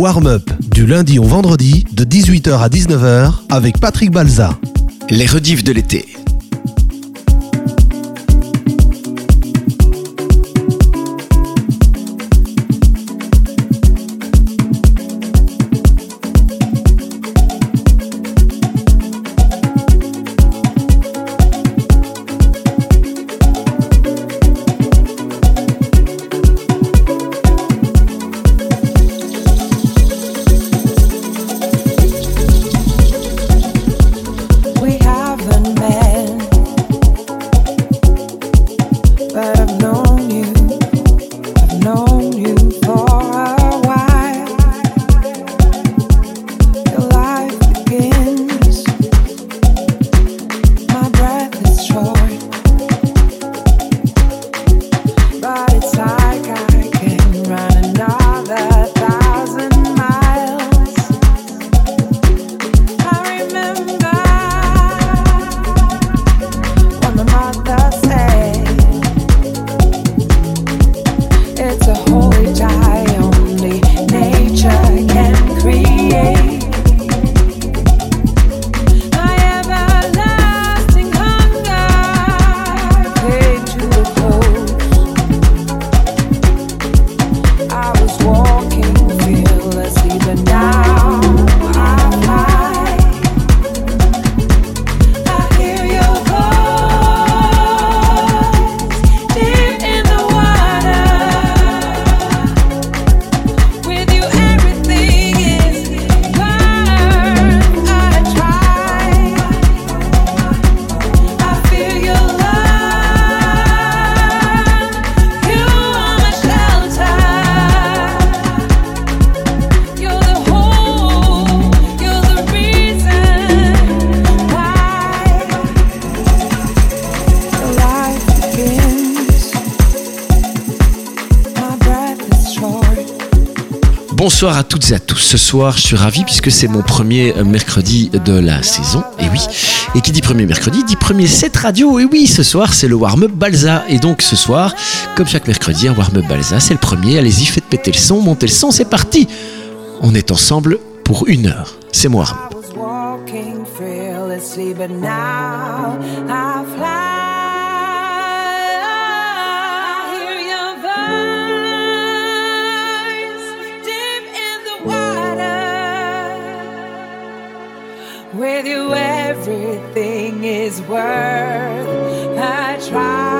Warm Up, du lundi au vendredi, de 18h à 19h, avec Patrick Balza. Les rediffs de l'été. Bonsoir à toutes et à tous. Ce soir, je suis ravi puisque c'est mon premier euh, mercredi de la saison. Et oui. Et qui dit premier mercredi dit premier set radio. Et oui, ce soir, c'est le warm-up Balza. Et donc, ce soir, comme chaque mercredi, un warm-up Balza, c'est le premier. Allez-y, faites péter le son, montez le son, c'est parti. On est ensemble pour une heure. C'est moi. With you, everything is worth a try.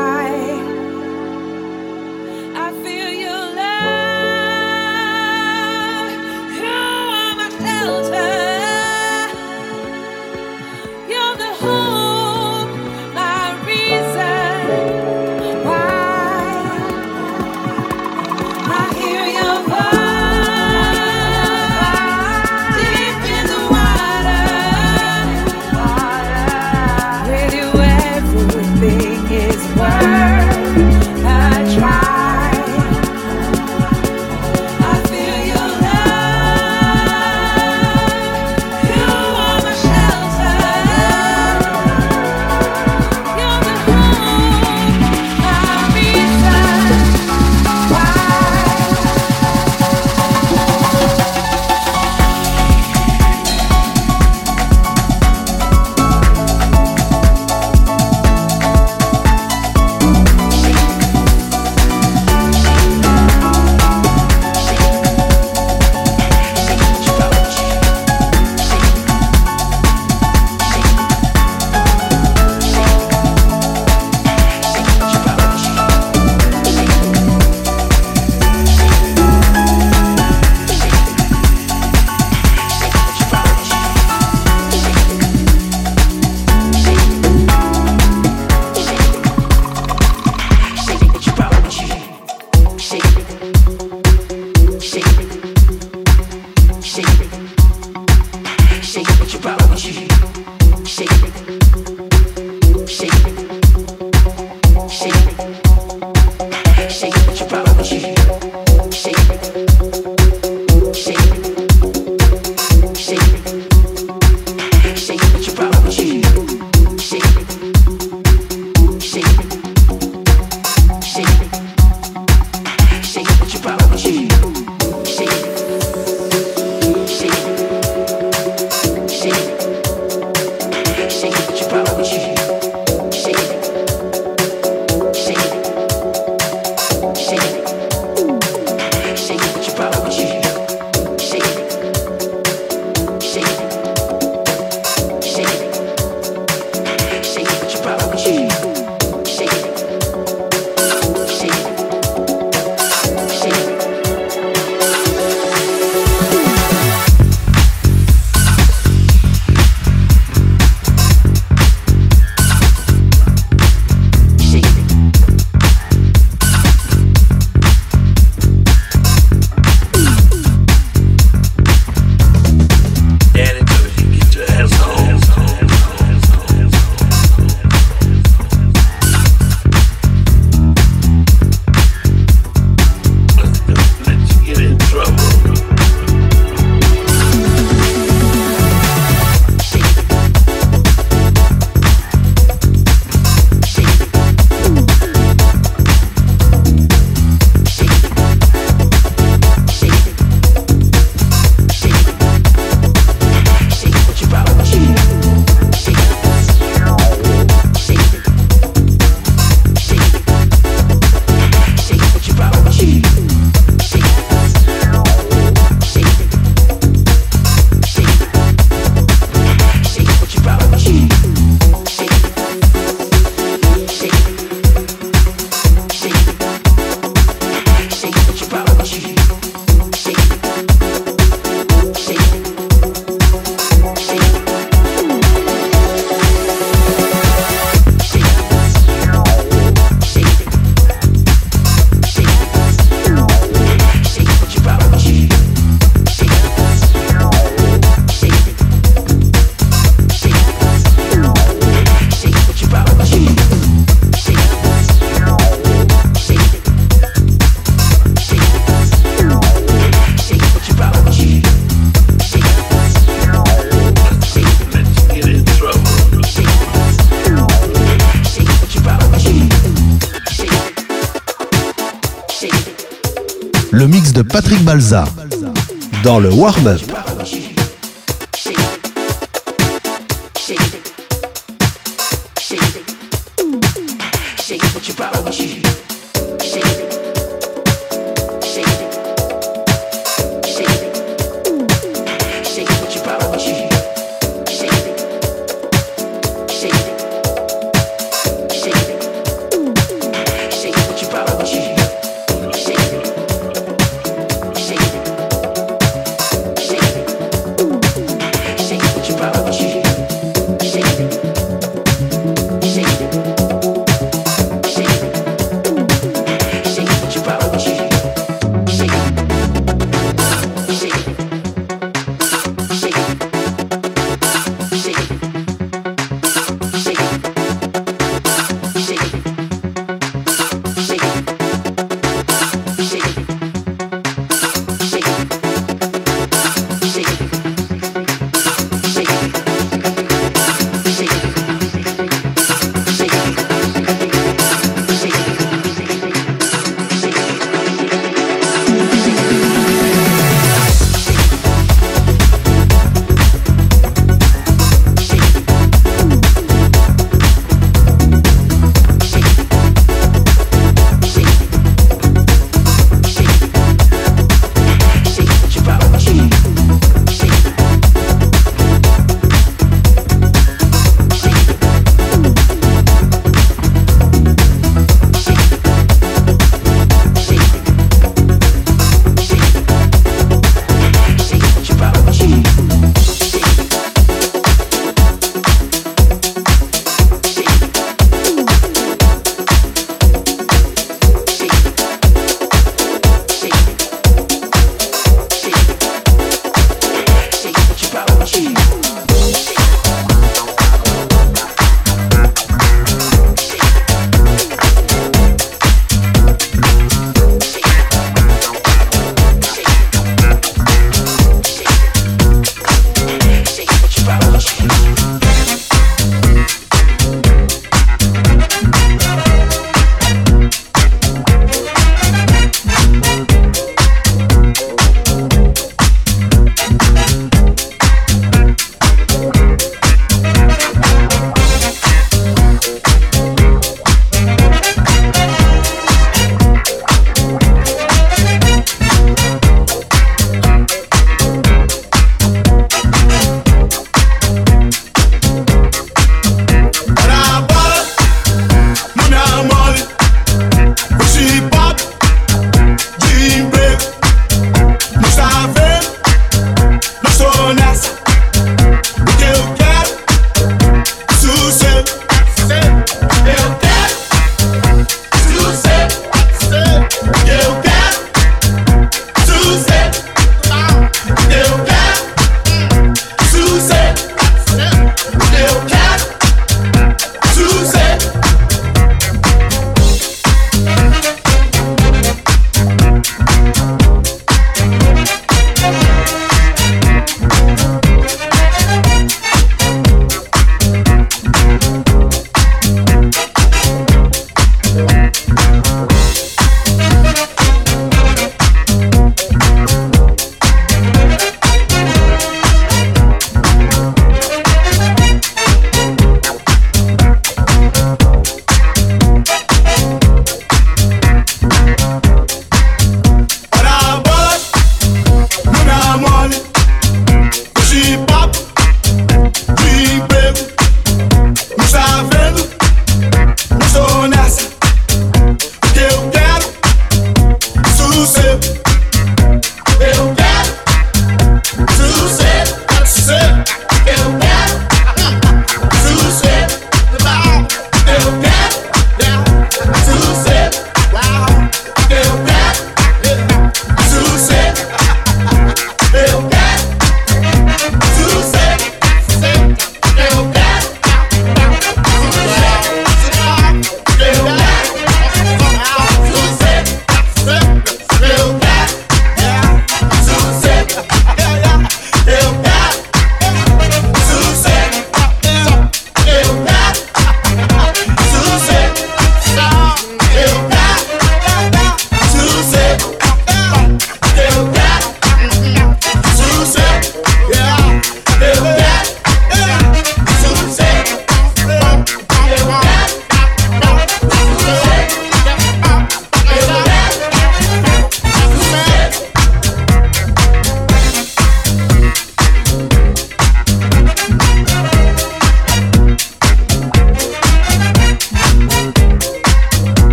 Dans le warm-up.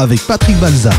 Avec Patrick Balza.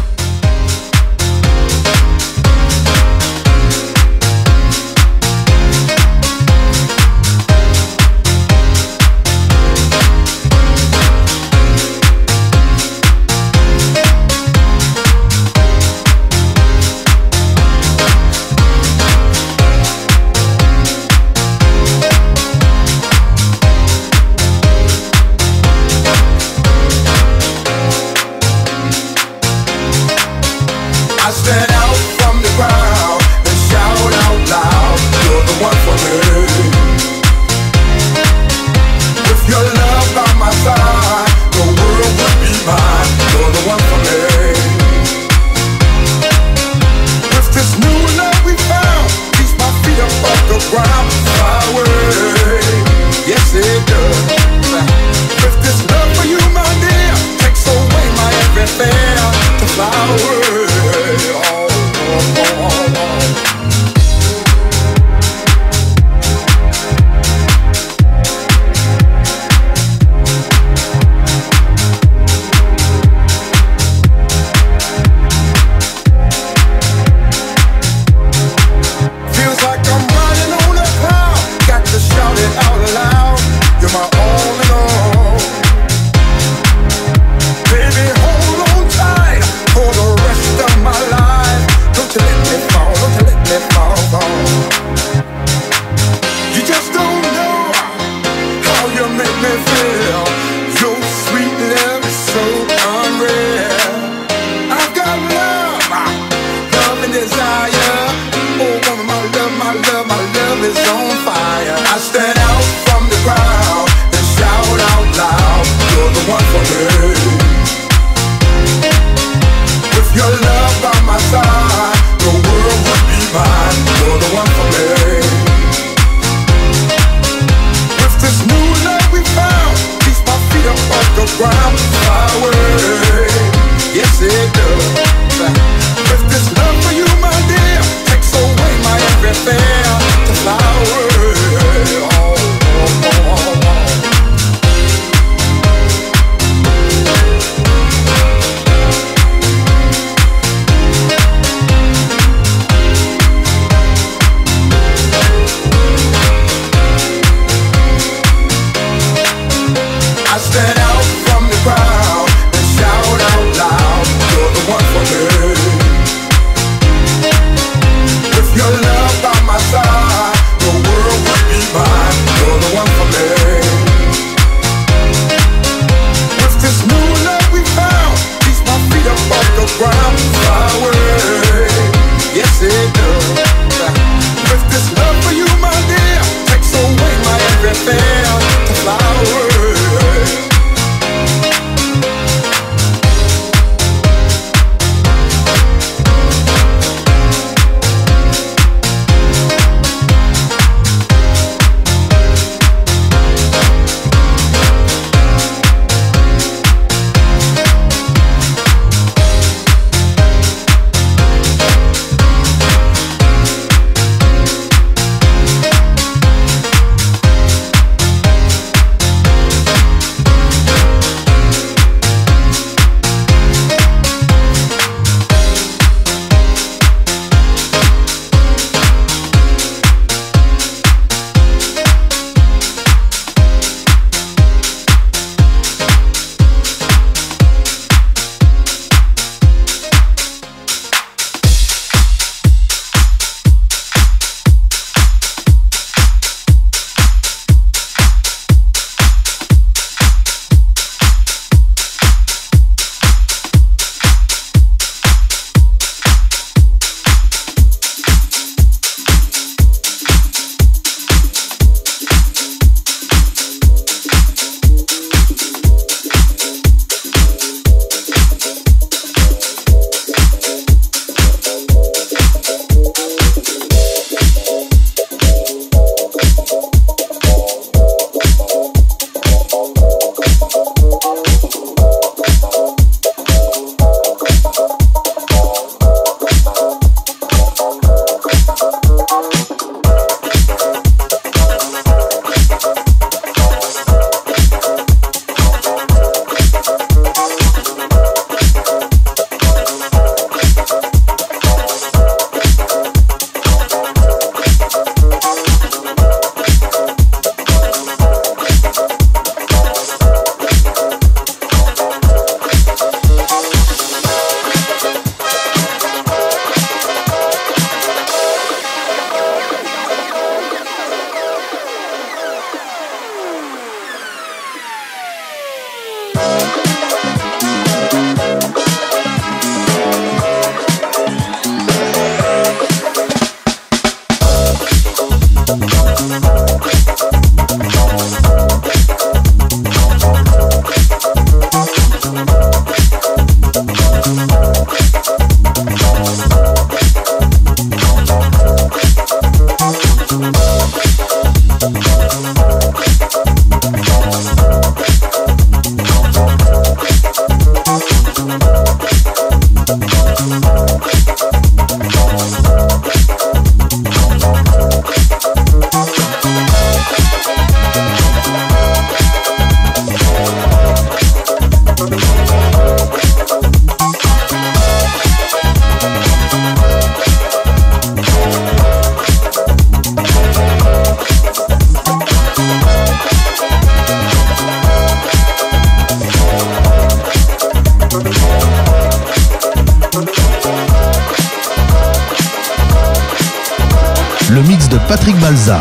Patrick Balza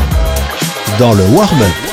dans le warm-up.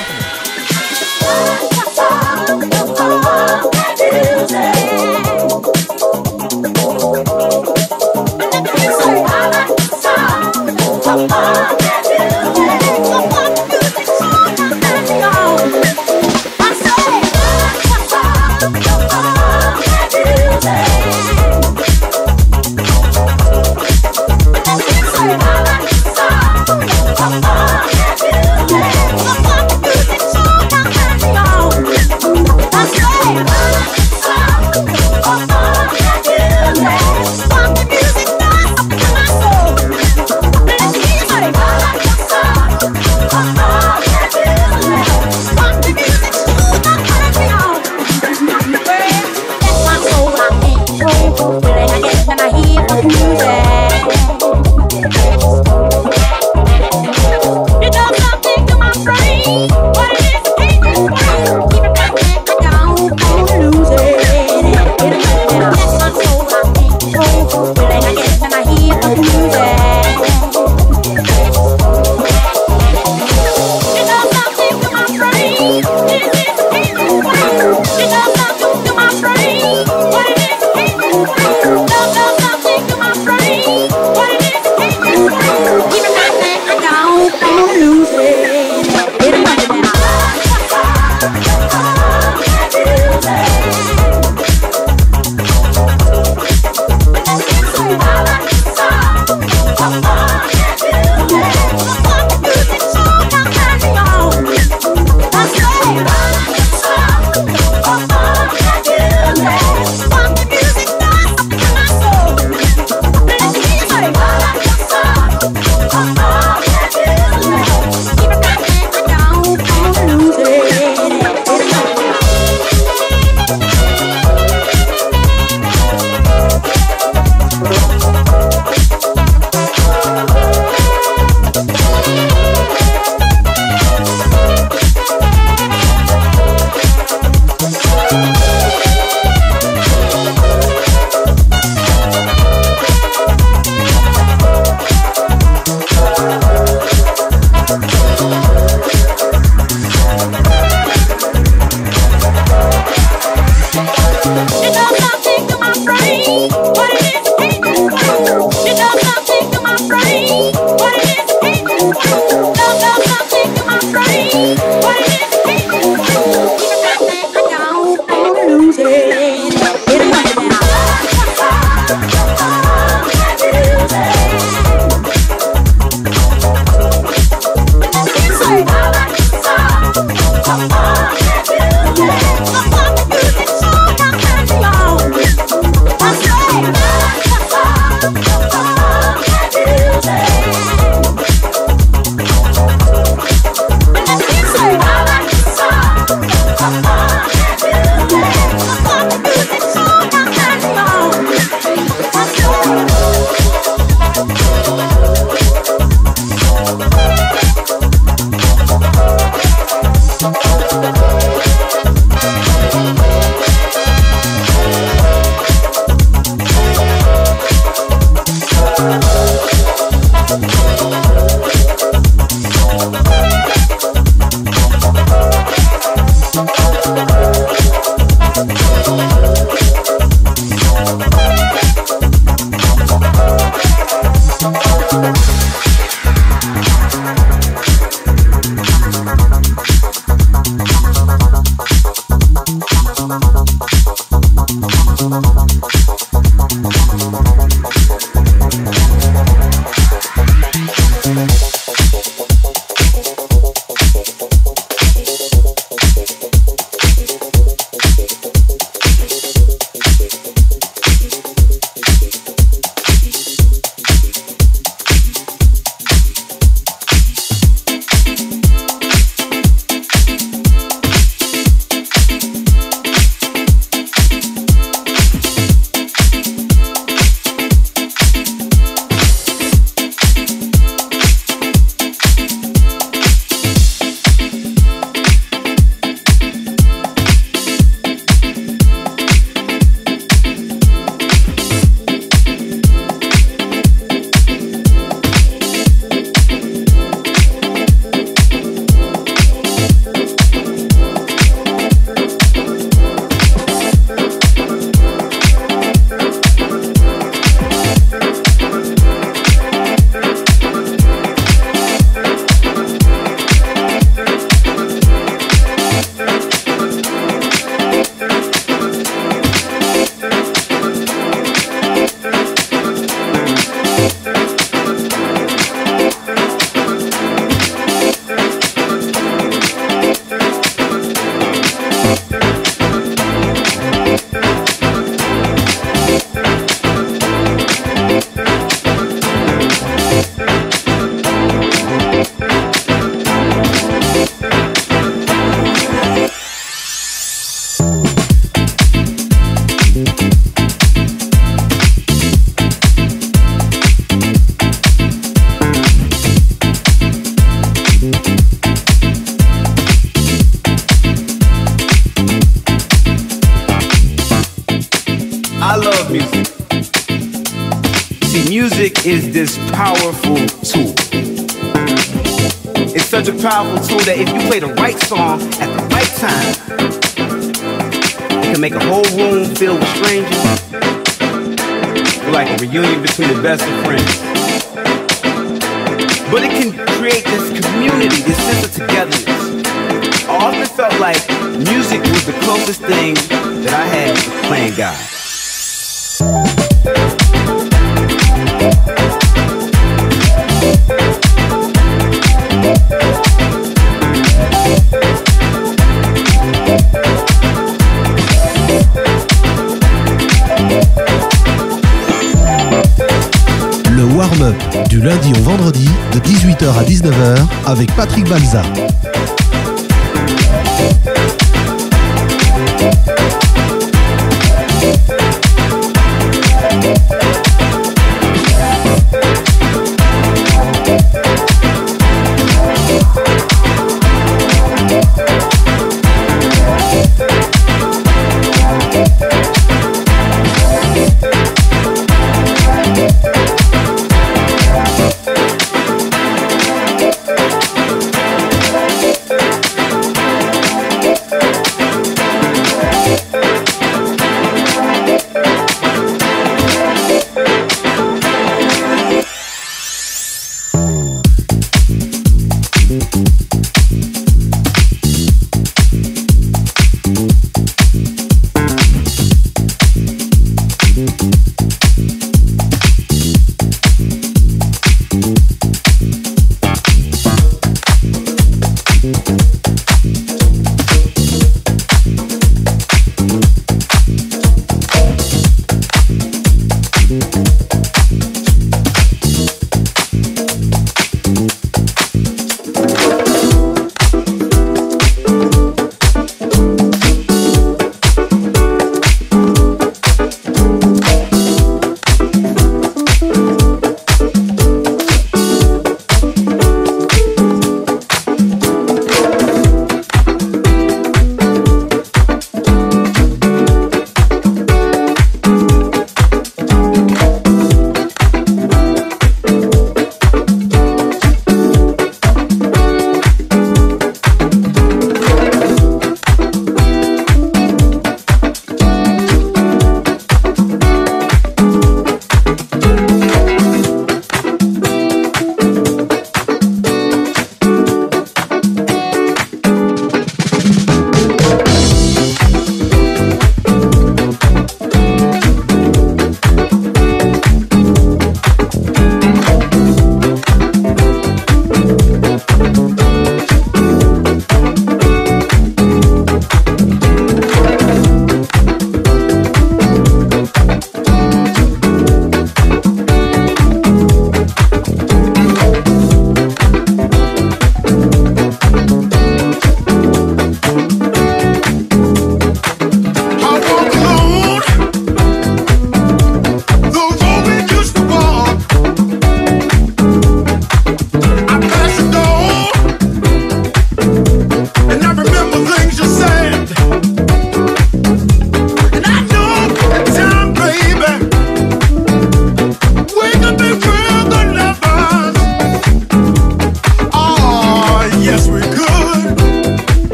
Avec Patrick Balza.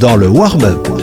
Dans le warm-up.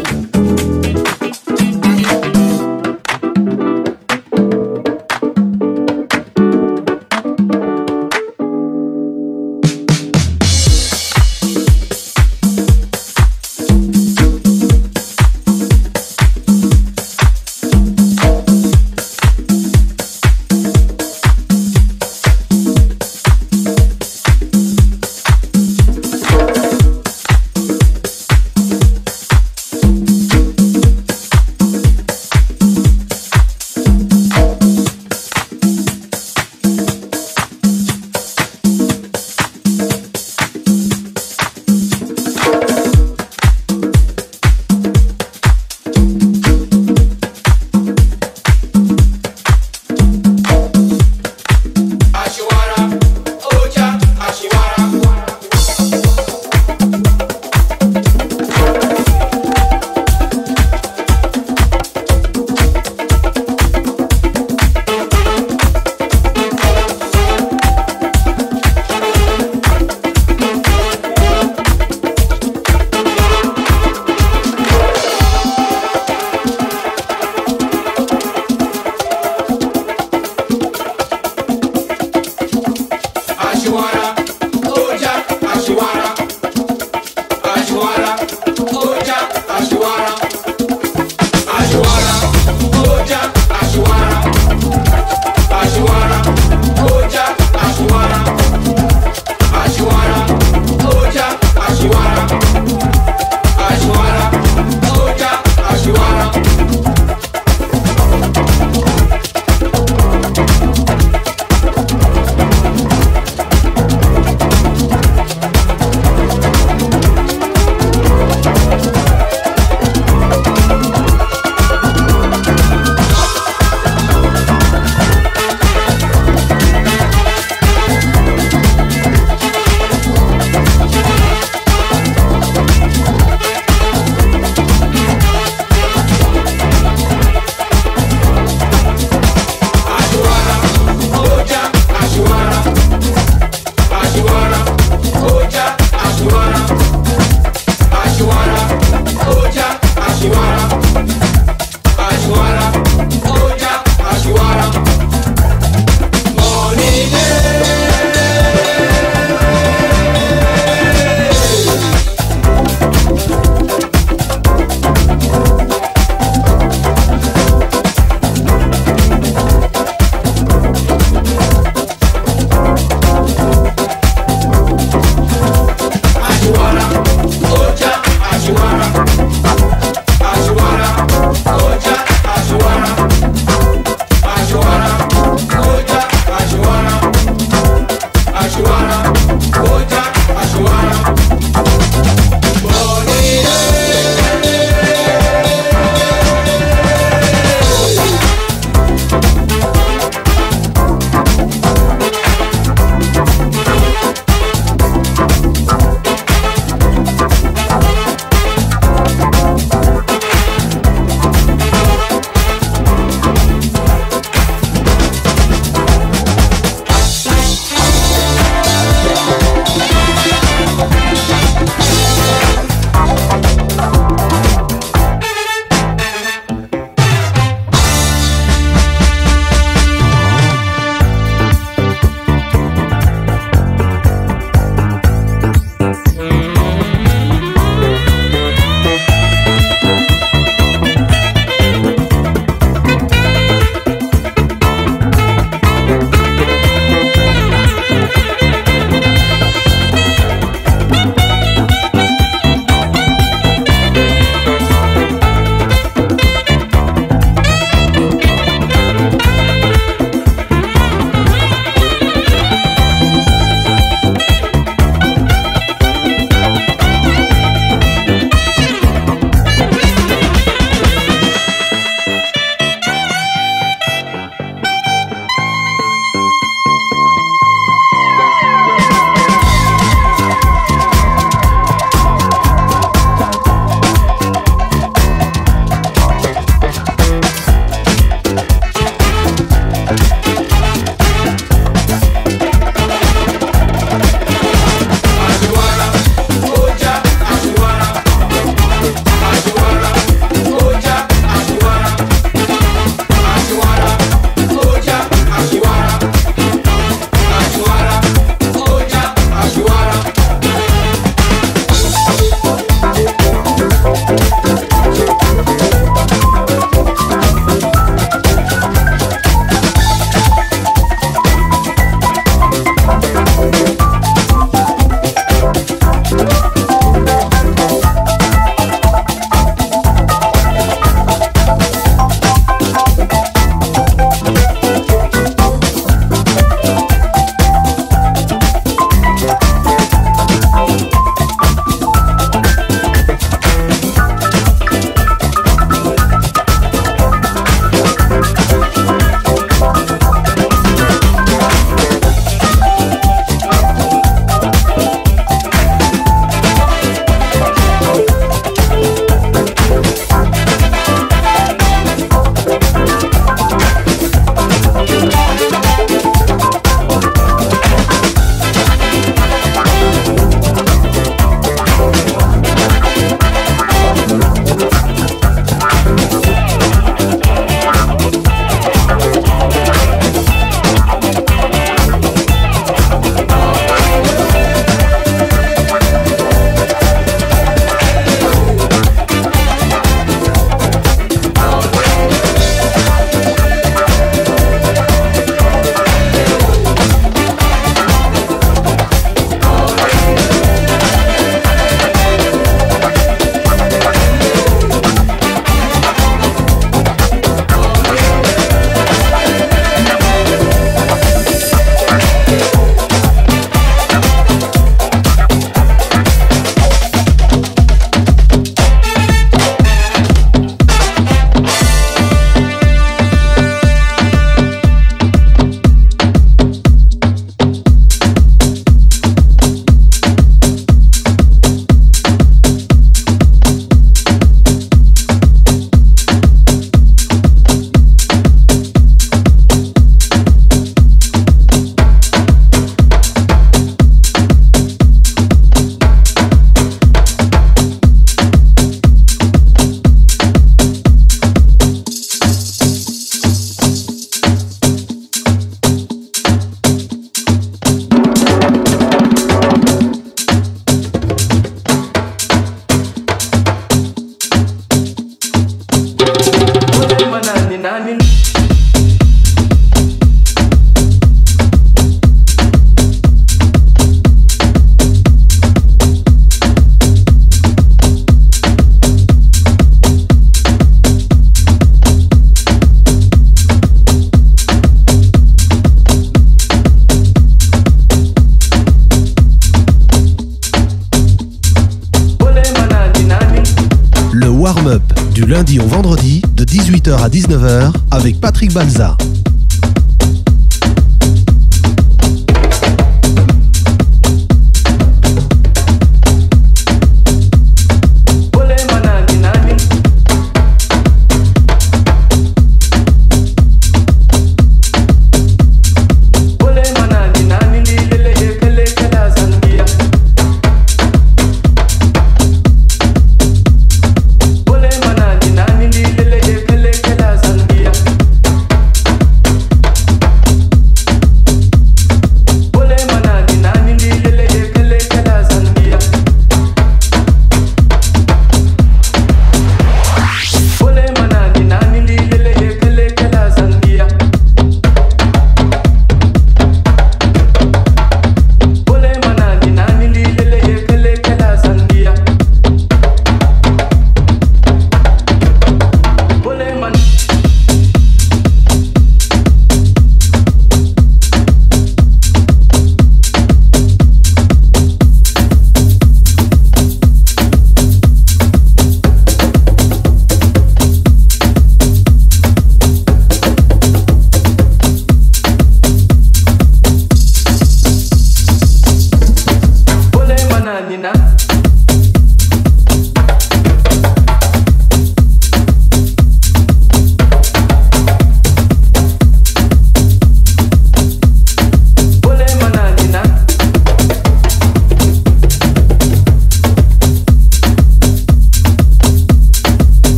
à 19h avec Patrick Balza.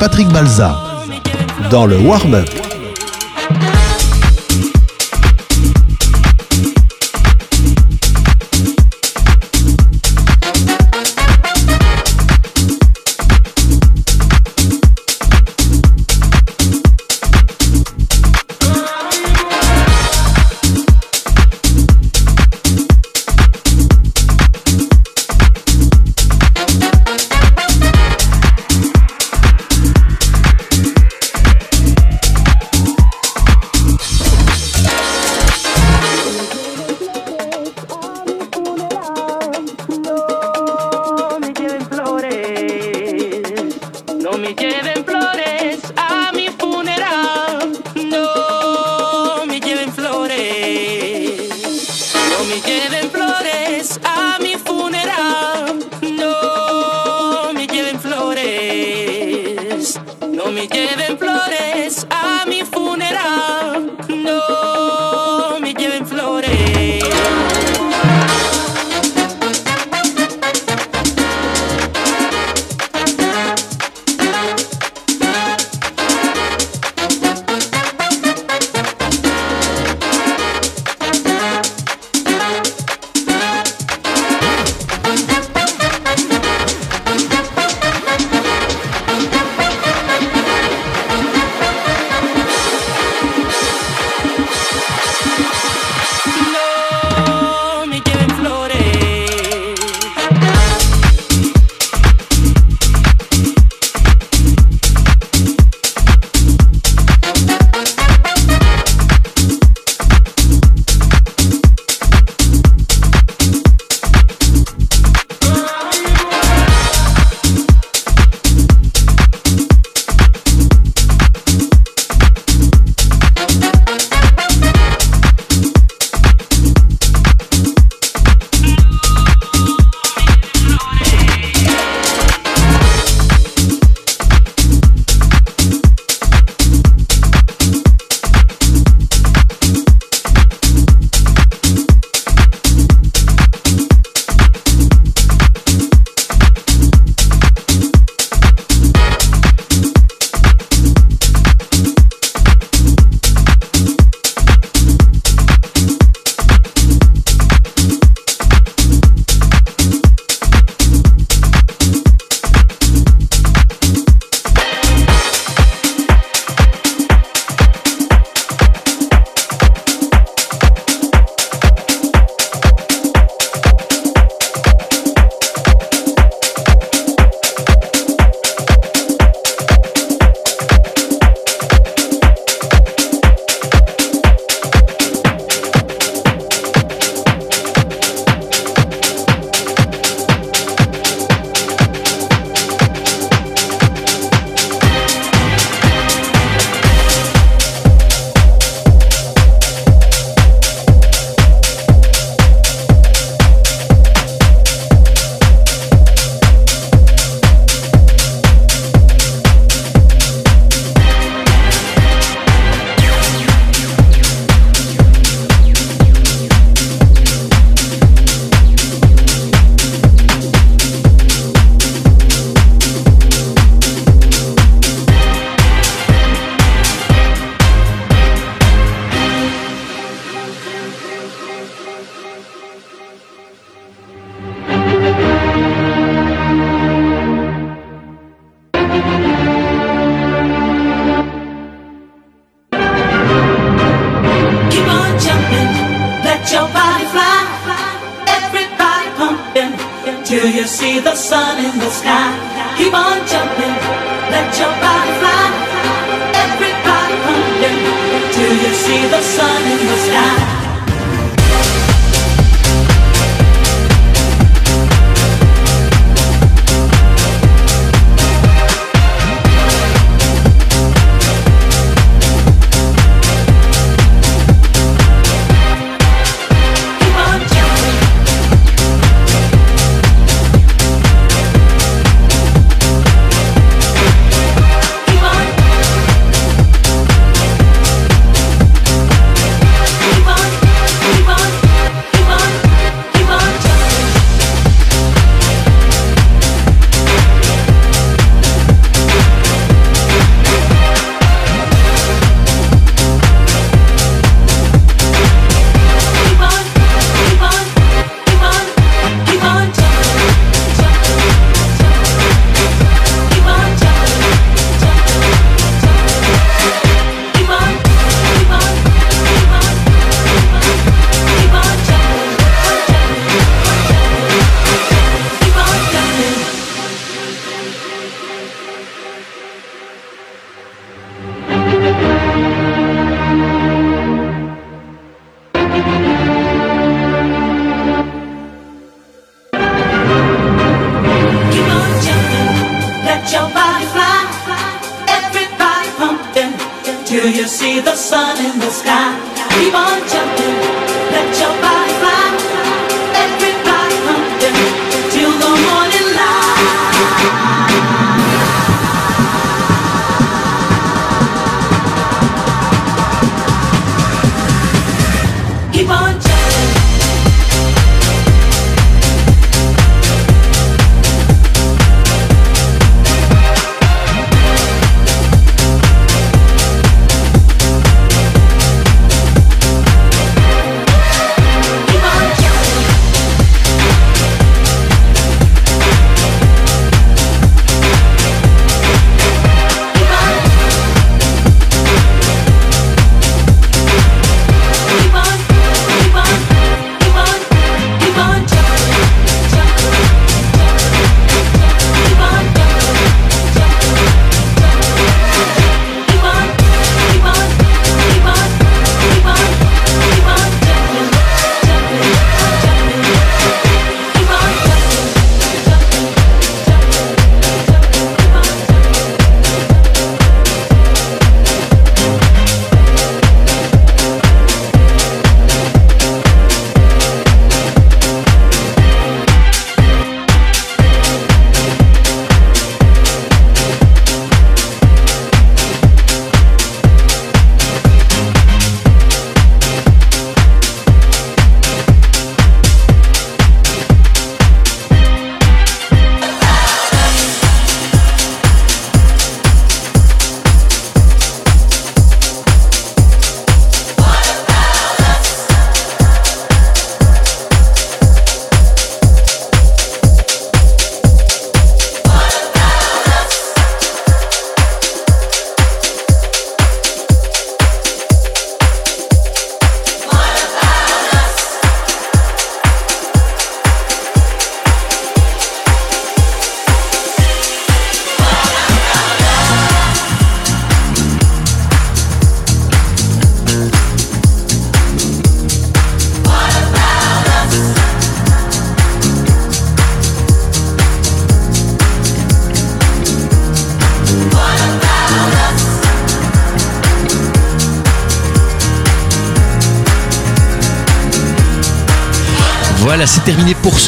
Patrick Balza dans le warm-up.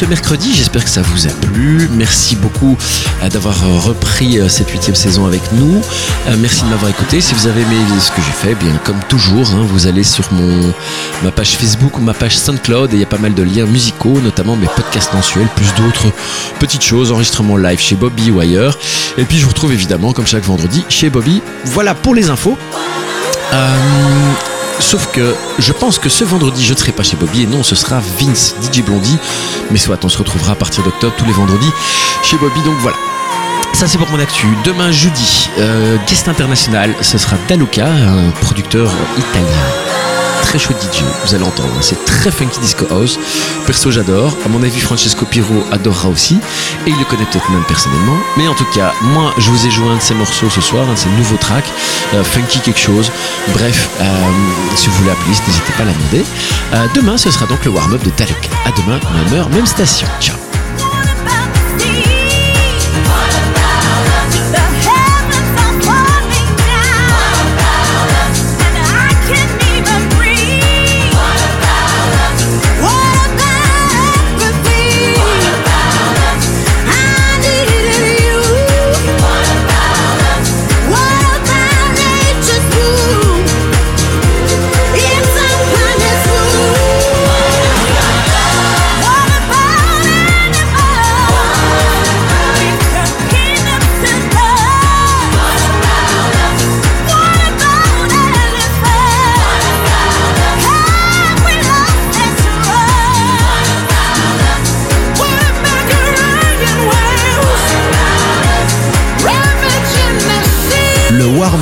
Mercredi. J'espère que ça vous a plu. Merci beaucoup euh, d'avoir euh, repris euh, cette huitième saison avec nous. Merci de m'avoir écouté. Si vous avez aimé ce que j'ai fait, eh bien comme toujours, hein, vous allez sur mon ma page Facebook ou ma page SoundCloud et il y a pas mal de liens musicaux, notamment mes podcasts mensuels, plus d'autres petites choses, enregistrements live chez Bobby ou ailleurs. Et puis je vous retrouve évidemment comme chaque vendredi chez Bobby. Voilà pour les infos. Sauf que je pense que ce vendredi, je ne serai pas chez Bobby et non, ce sera Vince, DJ Blondie. Mais soit, on se retrouvera à partir d'octobre tous les vendredis chez Bobby. Donc voilà. Ça c'est pour mon actu. Demain jeudi, euh, guest international, ce sera Daluka, un producteur italien. Très chouette DJ, vous allez entendre. C'est très funky disco house. Perso j'adore. À mon avis Francesco Piro adorera aussi. Et il le connaît peut-être même personnellement. Mais en tout cas, moi je vous ai joué un de ses morceaux ce soir, un de ses nouveaux tracks. euh, funky quelque chose. Bref, euh, si vous voulez la n'hésitez pas à la. Euh, demain ce sera donc le warm-up de Daluka. À demain, même heure, même station. Ciao.